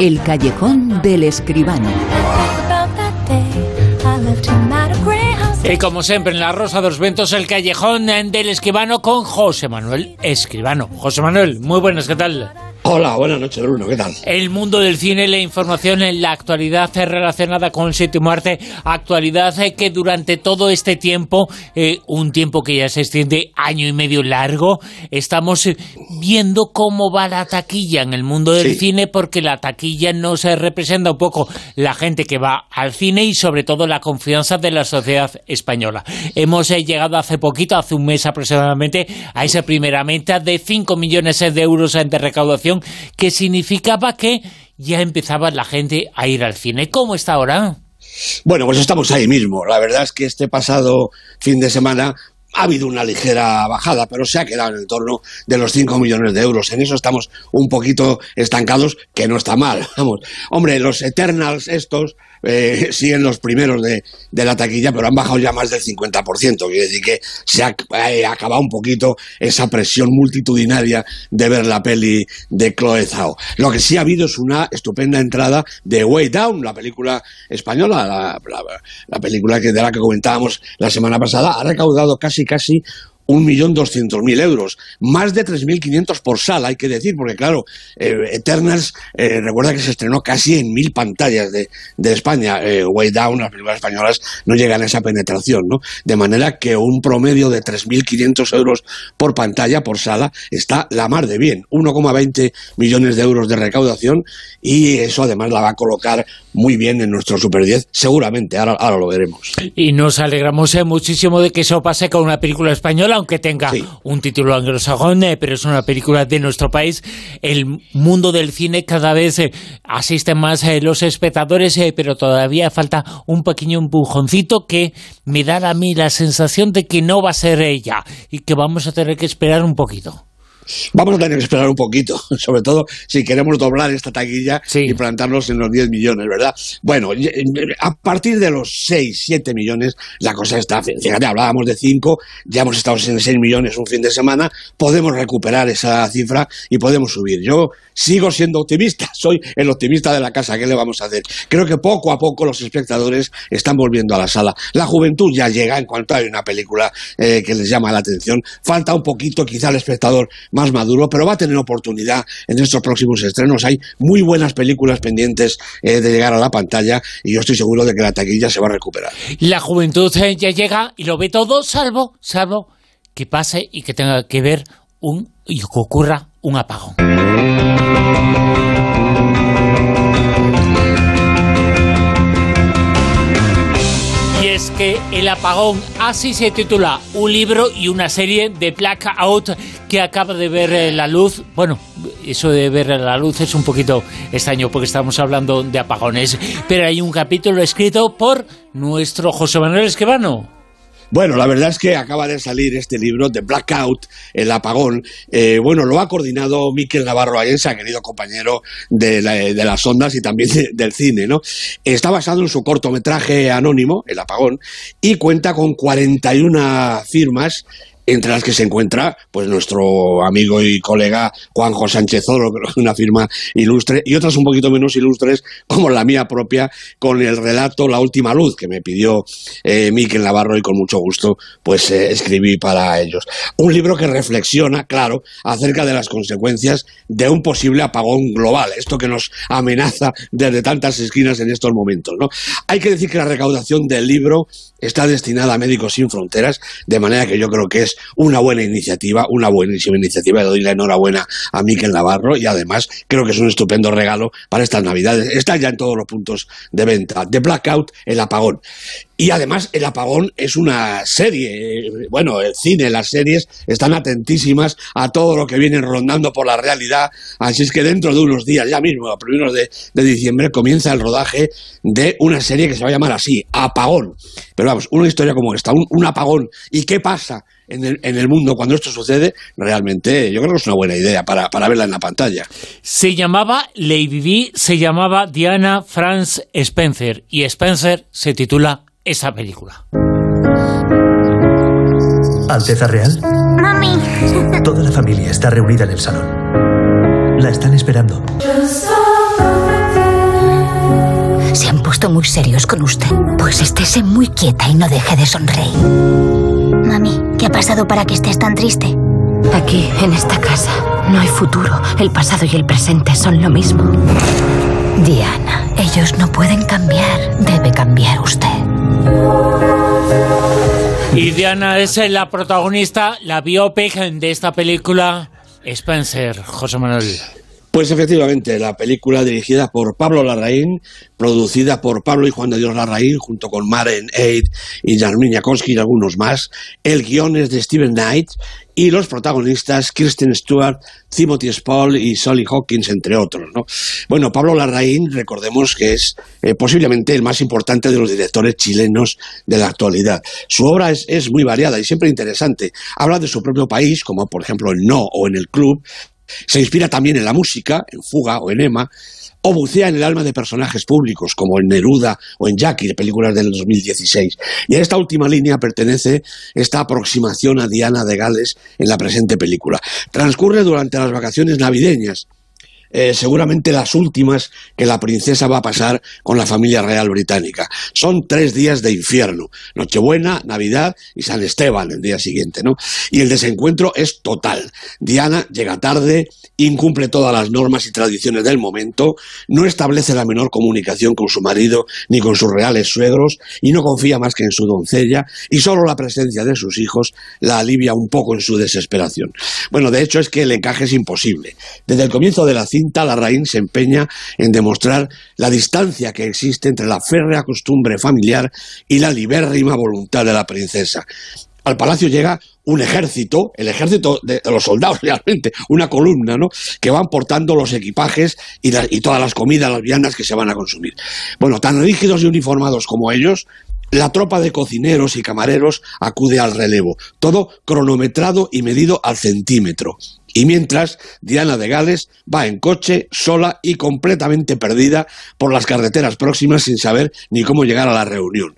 El callejón del escribano. Y como siempre en la Rosa de los Ventos, el callejón del escribano con José Manuel Escribano. José Manuel, muy buenas, ¿qué tal? Hola, buenas noches, Bruno, ¿qué tal? El mundo del cine, la información en la actualidad relacionada con el séptimo arte, actualidad que durante todo este tiempo, eh, un tiempo que ya se extiende año y medio largo, estamos eh, viendo cómo va la taquilla en el mundo del cine, porque la taquilla no se representa un poco la gente que va al cine y sobre todo la confianza de la sociedad española. Hemos eh, llegado hace poquito, hace un mes aproximadamente, a esa primera meta de 5 millones de euros de recaudación que significaba que ya empezaba la gente a ir al cine. ¿Cómo está ahora? Bueno, pues estamos ahí mismo. La verdad es que este pasado fin de semana ha habido una ligera bajada, pero se ha quedado en torno de los 5 millones de euros. En eso estamos un poquito estancados, que no está mal. Vamos, hombre, los Eternals estos eh, siguen los primeros de, la taquilla, pero han bajado ya más del 50%. Quiere decir que se ha eh, acabado un poquito esa presión multitudinaria de ver la peli de Chloe Zhao. Lo que sí ha habido es una estupenda entrada de Way Down, la película española, la, la película que, de la que comentábamos la semana pasada. Ha recaudado casi, casi 1.200.000 euros, más de 3.500 por sala, hay que decir, porque claro, eh, Eternals, eh, recuerda que se estrenó casi en mil pantallas de, España, eh, Way Down, las películas españolas no llegan a esa penetración, ¿no? De manera que un promedio de 3.500 euros por pantalla, por sala, está la mar de bien, 1,20 millones de euros de recaudación y eso además la va a colocar muy bien en nuestro Super 10, seguramente, ahora, ahora lo veremos. Y nos alegramos muchísimo de que eso pase con una película española, aunque tenga un título anglosajón, eh, pero es una película de nuestro país. El mundo del cine cada vez eh, asisten más eh, los espectadores, pero todavía falta un pequeño empujoncito que me da a mí la sensación de que no va a ser ella y que vamos a tener que esperar un poquito. Vamos a tener que esperar un poquito, sobre todo si queremos doblar esta taquilla y plantarnos en los 10 millones, ¿verdad? Bueno, a partir de los 6, 7 millones, la cosa está, fíjate, hablábamos de 5, ya hemos estado en 6 millones un fin de semana, podemos recuperar esa cifra y podemos subir. Yo sigo siendo optimista, soy el optimista de la casa, ¿qué le vamos a hacer? Creo que poco a poco los espectadores están volviendo a la sala. La juventud ya llega en cuanto hay una película eh, que les llama la atención. Falta un poquito quizá el espectador más maduro, pero va a tener oportunidad en estos próximos estrenos. Hay muy buenas películas pendientes eh, de llegar a la pantalla y yo estoy seguro de que la taquilla se va a recuperar. La juventud eh, ya llega y lo ve todo, salvo, salvo que pase y que tenga que ver un y que ocurra un apagón. Es que El apagón, así se titula, un libro y una serie de Blackout que acaba de ver eh, la luz. Bueno, eso de ver la luz es un poquito extraño porque estamos hablando de apagones, pero hay un capítulo escrito por nuestro José Manuel Esquivano. Bueno, la verdad es que acaba de salir este libro de Blackout, El apagón. Eh, bueno, lo ha coordinado Miquel Navarro Ayensa, querido compañero de, las ondas y también del cine, ¿no? Está basado en su cortometraje anónimo, El apagón, y cuenta con 41 firmas entre las que se encuentra pues nuestro amigo y colega Juanjo Sánchez Oro, una firma ilustre, y otras un poquito menos ilustres, como la mía propia, con el relato La última luz, que me pidió eh, Miquel Navarro y con mucho gusto pues eh, escribí para ellos. Un libro que reflexiona, claro, acerca de las consecuencias de un posible apagón global, esto que nos amenaza desde tantas esquinas en estos momentos. ¿no? Hay que decir que la recaudación del libro está destinada a Médicos Sin Fronteras, de manera que yo creo que es una buena iniciativa, una buenísima iniciativa. Le doy la enhorabuena a Miquel Navarro y además creo que es un estupendo regalo para estas Navidades. Está ya en todos los puntos de venta. The Blackout, el apagón. Y además el apagón es una serie, bueno, el cine, las series están atentísimas a todo lo que viene rondando por la realidad, así es que dentro de unos días, ya mismo, a primeros de, diciembre, comienza el rodaje de una serie que se va a llamar así, Apagón. Pero vamos, una historia como esta, un, apagón, ¿y qué pasa? En el, en el, mundo cuando esto sucede, realmente yo creo que es una buena idea para, para verla en la pantalla. Se llamaba Lady se llamaba Diana Franz Spencer y Spencer se titula esa película. Alteza Real. Mami. Toda la familia está reunida en el salón. La están esperando. puesto muy serios con usted. Pues estése muy quieta y no deje de sonreír. Mami, ¿qué ha pasado para que estés tan triste? Aquí, en esta casa, no hay futuro. El pasado y el presente son lo mismo. Diana, ellos no pueden cambiar. Debe cambiar usted. Y Diana es la protagonista, la biopic de esta película Spencer, José Manuel. Pues efectivamente, la película dirigida por Pablo Larraín, producida por Pablo y Juan de Dios Larraín, junto con Maren Eid y Jarmin Jankowski y algunos más. El guion es de Steven Knight y los protagonistas Kristen Stewart, Timothy Spall y Solly Hawkins, entre otros. ¿no? Bueno, Pablo Larraín, recordemos que es eh, posiblemente el más importante de los directores chilenos de la actualidad. Su obra es, es muy variada y siempre interesante. Habla de su propio país, como por ejemplo en No o en El Club, se inspira también en la música, en Fuga o en Emma, o bucea en el alma de personajes públicos como en Neruda o en Jackie, de películas del 2016. Y a esta última línea pertenece esta aproximación a Diana de Gales en la presente película. Transcurre durante las vacaciones navideñas, eh, seguramente las últimas que la princesa va a pasar con la familia real británica. Son tres días de infierno, Nochebuena, Navidad y San Esteban el día siguiente, ¿no? Y el desencuentro es total. Diana llega tarde, incumple todas las normas y tradiciones del momento, no establece la menor comunicación con su marido ni con sus reales suegros y no confía más que en su doncella y solo la presencia de sus hijos la alivia un poco en su desesperación. Bueno, de hecho es que el encaje es imposible. Desde el comienzo de la cinta, Larraín se empeña en demostrar la distancia que existe entre la férrea costumbre familiar y la libérrima voluntad de la princesa. Al palacio llega un ejército, el ejército de, los soldados realmente, una columna, ¿no? Que van portando los equipajes y, y todas las comidas, las viandas que se van a consumir. Bueno, tan rígidos y uniformados como ellos, la tropa de cocineros y camareros acude al relevo, todo cronometrado y medido al centímetro. Y mientras, Diana de Gales va en coche, sola y completamente perdida por las carreteras próximas sin saber ni cómo llegar a la reunión.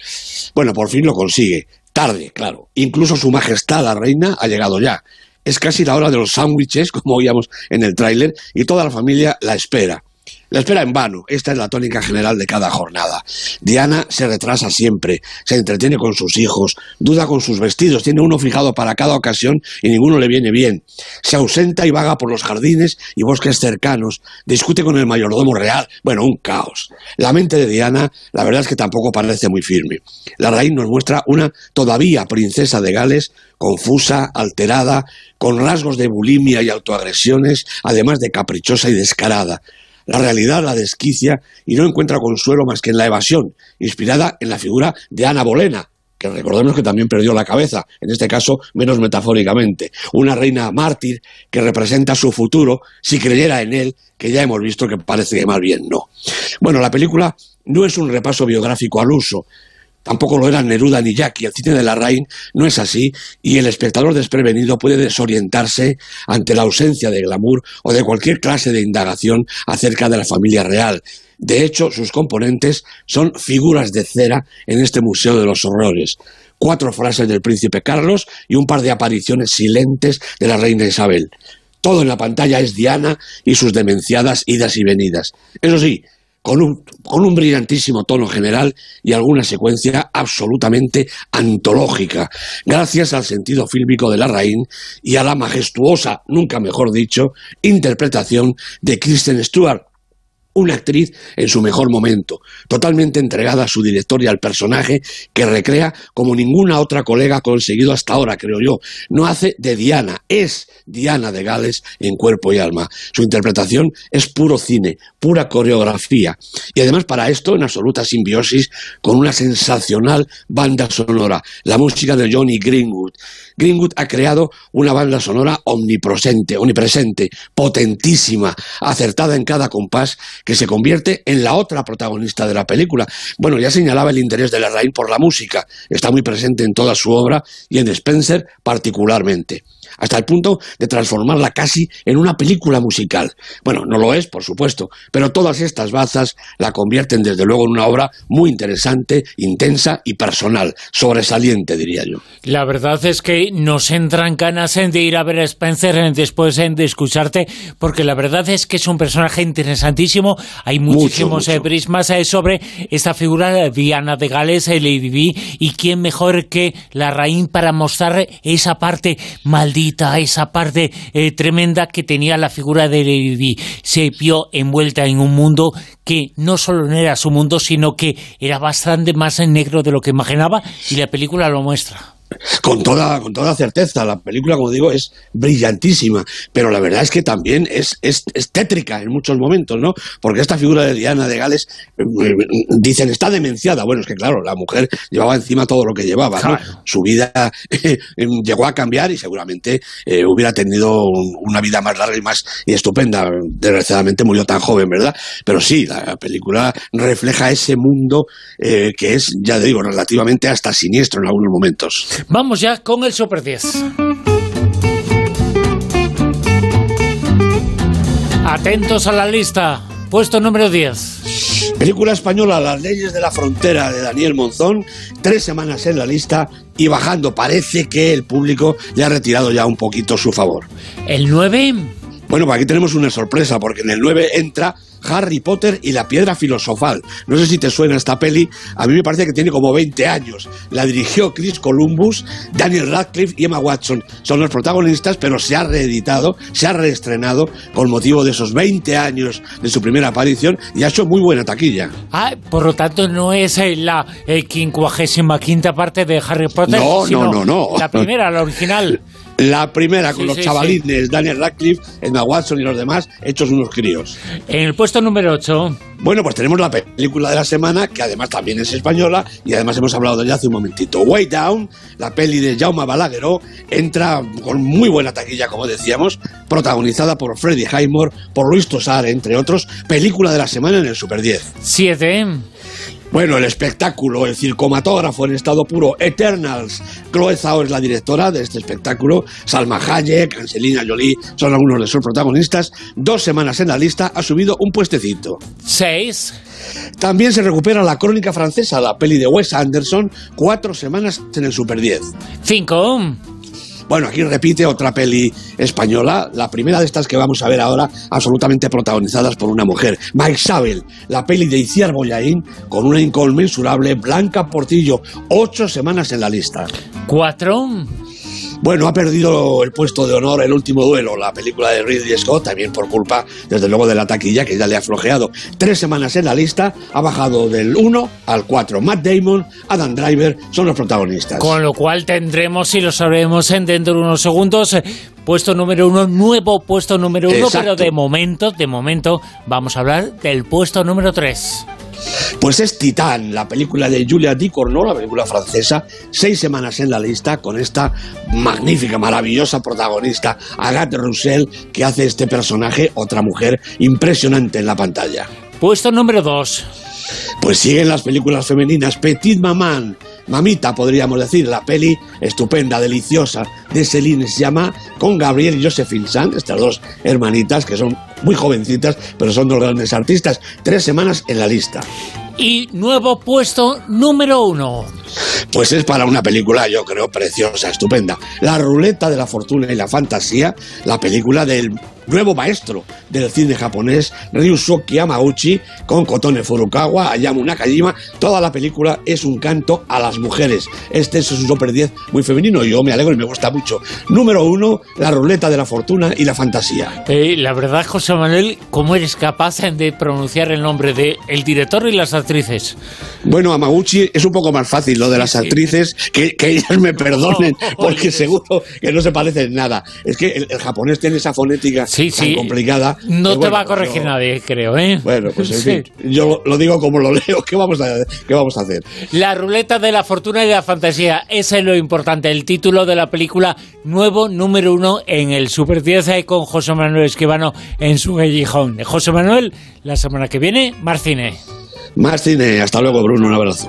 Bueno, por fin lo consigue. Tarde, claro. Incluso su majestad, la reina, ha llegado ya. Es casi la hora de los sándwiches, como oíamos en el tráiler, y toda la familia la espera. La espera en vano, esta es la tónica general de cada jornada. Diana se retrasa siempre, se entretiene con sus hijos, duda con sus vestidos, tiene uno fijado para cada ocasión y ninguno le viene bien. Se ausenta y vaga por los jardines y bosques cercanos, discute con el mayordomo real, bueno, un caos. La mente de Diana, la verdad es que tampoco parece muy firme. La raíz nos muestra una todavía princesa de Gales, confusa, alterada, con rasgos de bulimia y autoagresiones, además de caprichosa y descarada. La realidad la desquicia y no encuentra consuelo más que en la evasión, inspirada en la figura de Ana Bolena, que recordemos que también perdió la cabeza, en este caso menos metafóricamente, una reina mártir que representa su futuro, si creyera en él, que ya hemos visto que parece que más bien no. Bueno, la película no es un repaso biográfico al uso, Tampoco lo eran Neruda ni Jackie. El cine de la Larraín no es así y el espectador desprevenido puede desorientarse ante la ausencia de glamour o de cualquier clase de indagación acerca de la familia real. De hecho, sus componentes son figuras de cera en este Museo de los Horrores. Cuatro frases del príncipe Carlos y un par de apariciones silentes de la reina Isabel. Todo en la pantalla es Diana y sus demenciadas idas y venidas. Eso sí, con un, con un brillantísimo tono general y alguna secuencia absolutamente antológica, gracias al sentido fílmico de Larraín y a la majestuosa, nunca mejor dicho, interpretación de Kristen Stewart, una actriz en su mejor momento, totalmente entregada a su director y al personaje que recrea como ninguna otra colega ha conseguido hasta ahora, creo yo. No hace de Diana, es Diana de Gales en cuerpo y alma. Su interpretación es puro cine, pura coreografía. Y además para esto en absoluta simbiosis con una sensacional banda sonora, la música de Johnny Greenwood. Greenwood ha creado una banda sonora omnipresente, omnipresente, potentísima, acertada en cada compás que se convierte en la otra protagonista de la película. Bueno, ya señalaba el interés de Larraín por la música, está muy presente en toda su obra y en Spencer particularmente hasta el punto de transformarla casi en una película musical. Bueno, no lo es, por supuesto, pero todas estas bazas la convierten desde luego en una obra muy interesante, intensa y personal, sobresaliente, diría yo. La verdad es que nos entran ganas de ir a ver a Spencer después de escucharte, porque la verdad es que es un personaje interesantísimo hay muchísimos mucho. eh, prismas eh, sobre esta figura de Diana de Gales, eh, Lady Di, y quién mejor que la Raín para mostrar esa parte maldita, esa parte eh, tremenda que tenía la figura de Lady Di. Se vio envuelta en un mundo que no solo no era su mundo, sino que era bastante más negro de lo que imaginaba, y la película lo muestra. Con toda, con toda certeza, la película, como digo, es brillantísima, pero la verdad es que también es, es, es tétrica en muchos momentos, ¿no? Porque esta figura de Diana de Gales, eh, eh, dicen, está demenciada. Bueno, es que claro, la mujer llevaba encima todo lo que llevaba, ¿no? Claro. Su vida eh, llegó a cambiar y seguramente eh, hubiera tenido un- una vida más larga y más y estupenda. Desgraciadamente murió tan joven, ¿verdad? Pero sí, la película refleja ese mundo eh, que es, ya digo, relativamente hasta siniestro en algunos momentos. Vamos ya con el Super 10. Atentos a la lista. Puesto número 10. Película española Las leyes de la frontera de Daniel Monzón, tres semanas en la lista y bajando. Parece que el público le ha retirado ya un poquito su favor. El 9. Bueno, pues aquí tenemos una sorpresa, porque en el 9 entra Harry Potter y la piedra filosofal. No sé si te suena esta peli, a mí me parece que tiene como 20 años. La dirigió Chris Columbus, Daniel Radcliffe y Emma Watson. Son los protagonistas, pero se ha reeditado, se ha reestrenado con motivo de esos 20 años de su primera aparición y ha hecho muy buena taquilla. Ah, por lo tanto, no es eh, la eh, quincuagésima quinta parte de Harry Potter. No, no, no, no. La primera, la original. La primera con Sí, los sí, chavalines, Daniel Radcliffe, Emma Watson y los demás, hechos unos críos. En el puesto número 8. Bueno, pues tenemos la película de la semana, que además también es española, y además hemos hablado de ella hace un momentito. Way Down, la peli de Jaume Balagueró, entra con muy buena taquilla, como decíamos, protagonizada por Freddie Highmore, por Luis Tosar, entre otros, película de la semana en el Super 10. 7. Bueno, el espectáculo, el circomatógrafo en estado puro, Eternals. Chloe Zhao es la directora de este espectáculo. Salma Hayek, Angelina Jolie son algunos de sus protagonistas. Dos semanas en la lista, ha subido un puestecito. 6. También se recupera la crónica francesa, la peli de Wes Anderson, cuatro semanas en el Super 10. 5. Bueno, aquí repite otra peli española, la primera de estas que vamos a ver ahora, absolutamente protagonizadas por una mujer. Mike Sabel, la peli de Iciar Boyaín, con una inconmensurable Blanca Portillo, ocho semanas en la lista. 4. Bueno, ha perdido el puesto de honor el último duelo, la película de Ridley Scott, también por culpa, desde luego, de la taquilla que ya le ha flojeado. Tres semanas en la lista, ha bajado del 1 al 4. Matt Damon, Adam Driver son los protagonistas. Con lo cual tendremos, y lo sabremos en dentro de unos segundos, eh, puesto número uno, nuevo puesto número uno, Exacto. pero de momento, de momento, vamos a hablar del puesto número 3. Pues es Titán, la película de Julia Ducournau, la película francesa, seis semanas en la lista con esta magnífica, maravillosa protagonista, Agathe Roussel, que hace este personaje, otra mujer impresionante en la pantalla. Puesto número 2. Pues siguen las películas femeninas Petit Maman, Mamita podríamos decir, la peli estupenda, deliciosa de Celine se llama con Gabriel y Josephine Sand, estas dos hermanitas que son muy jovencitas, pero son dos grandes artistas. Tres semanas en la lista. Y nuevo puesto número uno. Pues es para una película, yo creo, preciosa, estupenda. La ruleta de la fortuna y la fantasía, la película del nuevo maestro del cine japonés, Ryusuke Yamauchi, con Kotone Furukawa, Ayamu Nakajima. Toda la película es un canto a las mujeres. Este es un Super 10 muy femenino y yo me alegro y me gusta mucho. Número uno, la ruleta de la fortuna y la fantasía. Eh, la verdad, José Manuel, ¿cómo eres capaz de pronunciar el nombre de el director y las actrices? Bueno, Amaguchi es un poco más fácil lo de las actrices, que, que ellas me perdonen, porque seguro que no se parecen en nada. Es que el, el japonés tiene esa fonética Sí, tan sí. complicada. No te bueno, va a corregir nadie, creo, ¿eh? Bueno, pues en Sí. fin, yo lo, digo como lo leo. ¿Qué vamos, a, ¿Qué vamos a hacer? La ruleta de la fortuna y la fantasía, ese es lo importante, el título de la película nuevo número uno en el Super 10 eh, con José Manuel Esquivano en su gallejón. José Manuel, la semana que viene, Marcine. Más cine. Hasta luego, Bruno. Un abrazo.